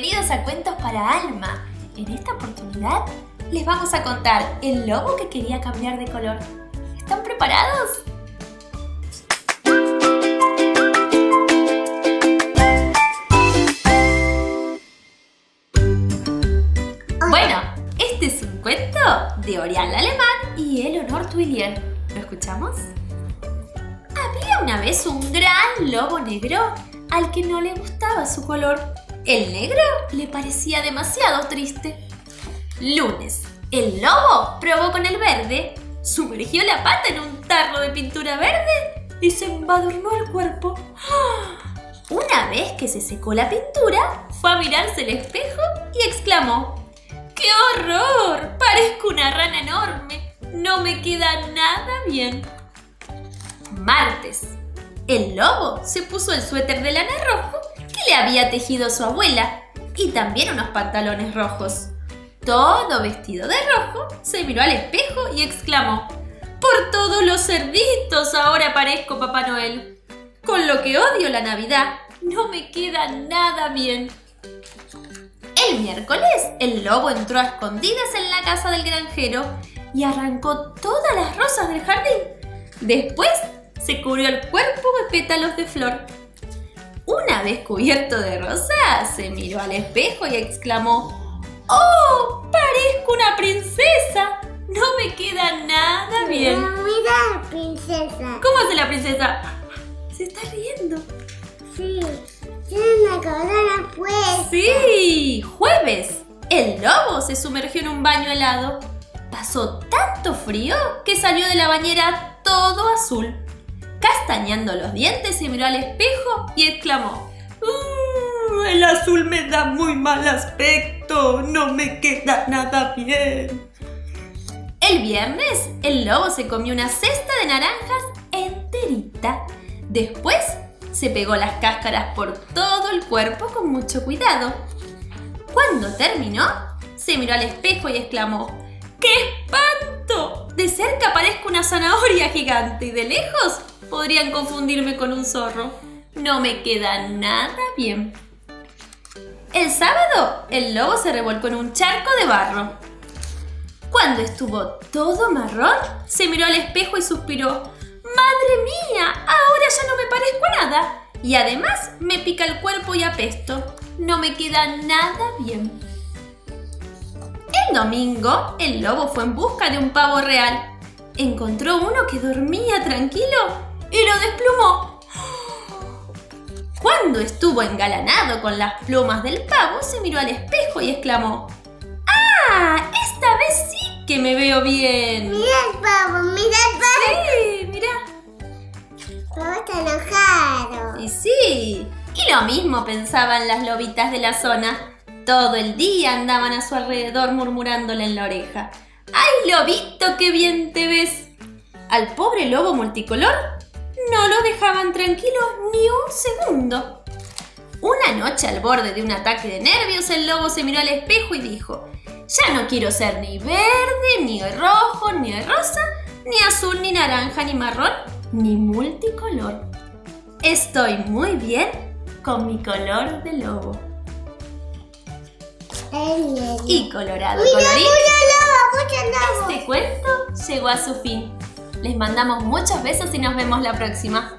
bienvenidos a Cuentos para Alma. En esta oportunidad les vamos a contar El lobo que quería cambiar de color. ¿Están preparados? Bueno, este es un cuento de Orial Alemán y Eleanor Twillier. ¿Lo escuchamos? Había una vez un gran lobo negro al que no le gustaba su color. El negro le parecía demasiado triste. Lunes. El lobo probó con el verde, sumergió la pata en un tarro de pintura verde y se embadurnó el cuerpo. Una vez que se secó la pintura, fue a mirarse el espejo y exclamó, ¡Qué horror! Parezco una rana enorme. No me queda nada bien. Martes. El lobo se puso el suéter de lana rojo le había tejido su abuela y también unos pantalones rojos. Todo vestido de rojo, se miró al espejo y exclamó, Por todos los cerditos ahora parezco Papá Noel. Con lo que odio la Navidad, no me queda nada bien. El miércoles, el lobo entró a escondidas en la casa del granjero y arrancó todas las rosas del jardín. Después se cubrió el cuerpo de pétalos de flor. Una vez cubierto de rosas, se miró al espejo y exclamó, ¡Oh! ¡Parezco una princesa! No me queda nada bien. Mira, princesa. ¿Cómo hace la princesa? Se está riendo. Sí, tiene una corona puesta. Sí, jueves. El lobo se sumergió en un baño helado. Pasó tanto frío que salió de la bañera todo azul. Castañando los dientes se miró al espejo y exclamó, "Uh, el azul me da muy mal aspecto, no me queda nada bien. El viernes, el lobo se comió una cesta de naranjas enterita. Después, se pegó las cáscaras por todo el cuerpo con mucho cuidado. Cuando terminó, se miró al espejo y exclamó, ¡Qué espanto! De cerca parezco una zanahoria gigante y de lejos podrían confundirme con un zorro. No me queda nada bien. El sábado, el lobo se revolcó en un charco de barro. Cuando estuvo todo marrón, se miró al espejo y suspiró. ¡Madre mía! Ahora ya no me parezco a nada. Y además me pica el cuerpo y apesto. No me queda nada bien. El domingo, el lobo fue en busca de un pavo real. Encontró uno que dormía tranquilo y lo desplumó. Cuando estuvo engalanado con las plumas del pavo, se miró al espejo y exclamó, ¡Ah! Esta vez sí que me veo bien. Mira el pavo, mira el pavo. Sí, mira. Pavo está enojado. Y sí. Y lo mismo pensaban las lobitas de la zona. Todo el día andaban a su alrededor murmurándole en la oreja. ¡Ay, lobito, qué bien te ves! Al pobre lobo multicolor no lo dejaban tranquilo ni un segundo. Una noche al borde de un ataque de nervios, el lobo se miró al espejo y dijo, ya no quiero ser ni verde, ni rojo, ni rosa, ni azul, ni naranja, ni marrón, ni multicolor. Estoy muy bien con mi color de lobo. Ay, Y colorado Mira, colorín, mucho lobo, mucho lobo. este cuento llegó a su fin. Les mandamos muchos besos y nos vemos la próxima.